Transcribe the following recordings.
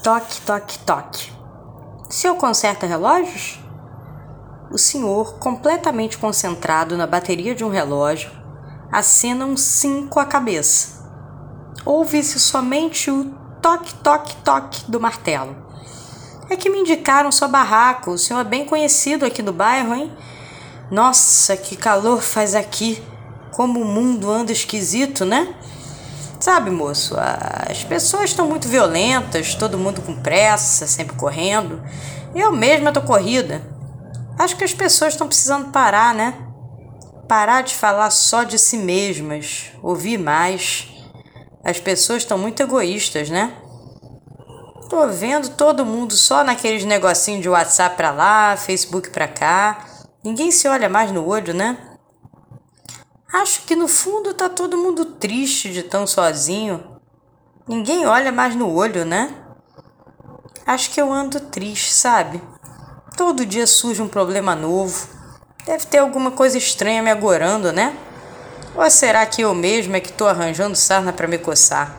Toque, toque, toque. O senhor conserta relógios? O senhor, completamente concentrado na bateria de um relógio, acena um sim com a cabeça. Ouve-se somente o toque, toque, toque do martelo. É que me indicaram sua barraca. O senhor é bem conhecido aqui do bairro, hein? Nossa, que calor faz aqui. Como o mundo anda esquisito, né? Sabe, moço, as pessoas estão muito violentas, todo mundo com pressa, sempre correndo. Eu mesma tô corrida. Acho que as pessoas estão precisando parar, né? Parar de falar só de si mesmas, ouvir mais. As pessoas estão muito egoístas, né? Tô vendo todo mundo só naqueles negocinhos de WhatsApp pra lá, Facebook pra cá. Ninguém se olha mais no olho, né? Acho que no fundo tá todo mundo triste de tão sozinho. Ninguém olha mais no olho, né? Acho que eu ando triste, sabe? Todo dia surge um problema novo. Deve ter alguma coisa estranha me agorando, né? Ou será que eu mesma é que tô arranjando sarna para me coçar?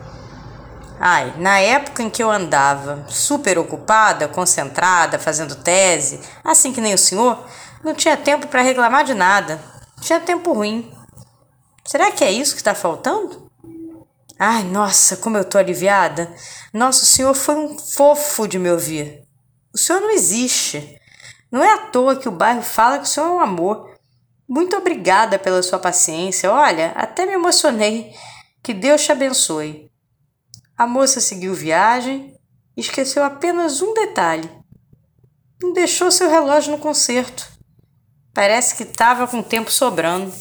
Ai, na época em que eu andava super ocupada, concentrada, fazendo tese, assim que nem o senhor, não tinha tempo para reclamar de nada. Tinha tempo ruim. Será que é isso que está faltando? Ai, nossa, como eu tô aliviada. Nosso senhor foi um fofo de me ouvir. O senhor não existe. Não é à toa que o bairro fala que o senhor é um amor. Muito obrigada pela sua paciência. Olha, até me emocionei. Que Deus te abençoe. A moça seguiu viagem e esqueceu apenas um detalhe. Não deixou seu relógio no concerto. Parece que estava com tempo sobrando.